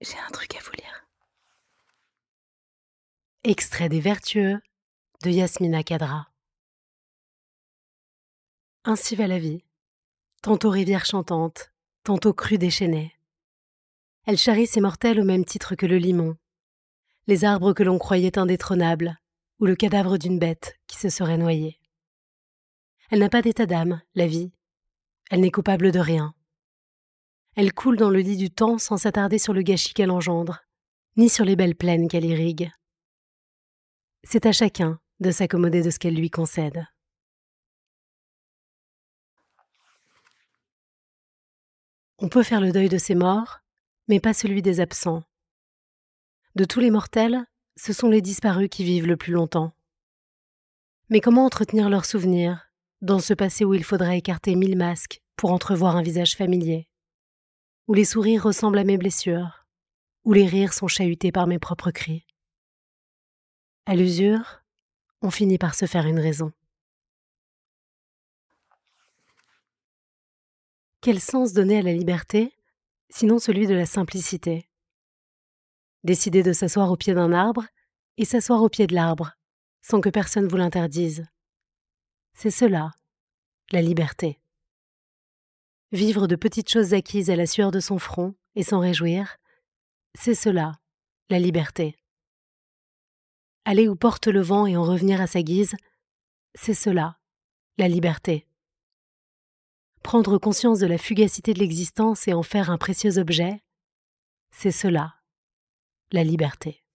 J'ai un truc à vous lire. Extrait des Vertueux de Yasmina Kadra. Ainsi va la vie, tantôt rivière chantante, tantôt crue déchaînée. Elle charrie ses mortels au même titre que le limon, les arbres que l'on croyait indétrônables, ou le cadavre d'une bête qui se serait noyée. Elle n'a pas d'état d'âme, la vie. Elle n'est coupable de rien. Elle coule dans le lit du temps sans s'attarder sur le gâchis qu'elle engendre, ni sur les belles plaines qu'elle irrigue. C'est à chacun de s'accommoder de ce qu'elle lui concède. On peut faire le deuil de ses morts, mais pas celui des absents. De tous les mortels, ce sont les disparus qui vivent le plus longtemps. Mais comment entretenir leurs souvenirs, dans ce passé où il faudrait écarter mille masques pour entrevoir un visage familier? Où les sourires ressemblent à mes blessures, où les rires sont chahutés par mes propres cris. À l'usure, on finit par se faire une raison. Quel sens donner à la liberté, sinon celui de la simplicité? Décider de s'asseoir au pied d'un arbre et s'asseoir au pied de l'arbre, sans que personne vous l'interdise. C'est cela, la liberté. Vivre de petites choses acquises à la sueur de son front et s'en réjouir, c'est cela, la liberté. Aller où porte le vent et en revenir à sa guise, c'est cela, la liberté. Prendre conscience de la fugacité de l'existence et en faire un précieux objet, c'est cela, la liberté.